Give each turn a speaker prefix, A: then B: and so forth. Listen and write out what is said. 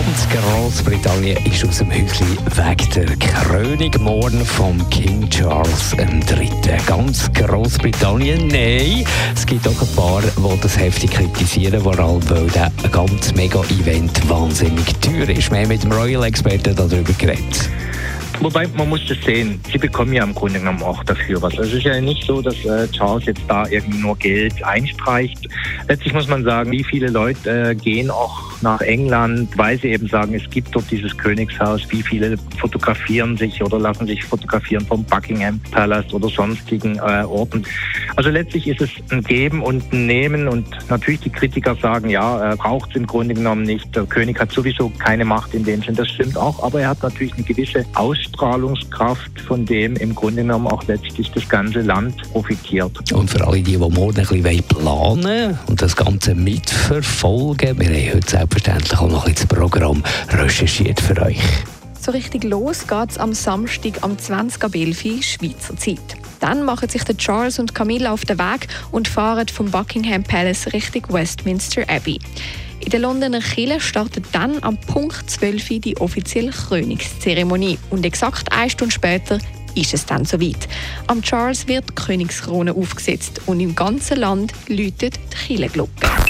A: Ganz Großbritannien ist aus dem Häuschen weg der Krönigmorgen vom King Charles III. Ganz Großbritannien? Nein, es gibt auch ein paar, die das heftig kritisieren, vor allem weil der ganz mega Event wahnsinnig teuer ist. Wir haben mit dem Royal-Experten darüber geredet.
B: Wobei, man muss das sehen, sie bekommen ja im Grunde genommen auch dafür was. Also es ist ja nicht so, dass äh, Charles jetzt da irgendwie nur Geld einstreicht. Letztlich muss man sagen, wie viele Leute äh, gehen auch nach England, weil sie eben sagen, es gibt dort dieses Königshaus. Wie viele fotografieren sich oder lassen sich fotografieren vom Buckingham Palace oder sonstigen äh, Orten. Also letztlich ist es ein Geben und ein Nehmen und natürlich die Kritiker sagen, ja, er braucht es im Grunde genommen nicht. Der König hat sowieso keine Macht in dem Sinn. Das stimmt auch, aber er hat natürlich eine gewisse Ausstrahlung Ausstrahlungskraft, von dem im Grunde genommen auch letztlich das ganze Land profitiert.
A: Und für alle, die, die morgen ein bisschen planen und das Ganze mitverfolgen, wir haben heute selbstverständlich auch noch ein das Programm recherchiert für euch.
C: So richtig los geht es am Samstag am 20. Belfi Schweizer Zeit. Dann machen sich der Charles und Camilla auf den Weg und fahren vom Buckingham Palace Richtung Westminster Abbey. In der Londoner Kirche startet dann am Punkt 12 Uhr die offizielle Krönungszeremonie. Und exakt eine Stunde später ist es dann soweit. Am Charles wird die Königskrone aufgesetzt und im ganzen Land läutet die Kirchenglocke.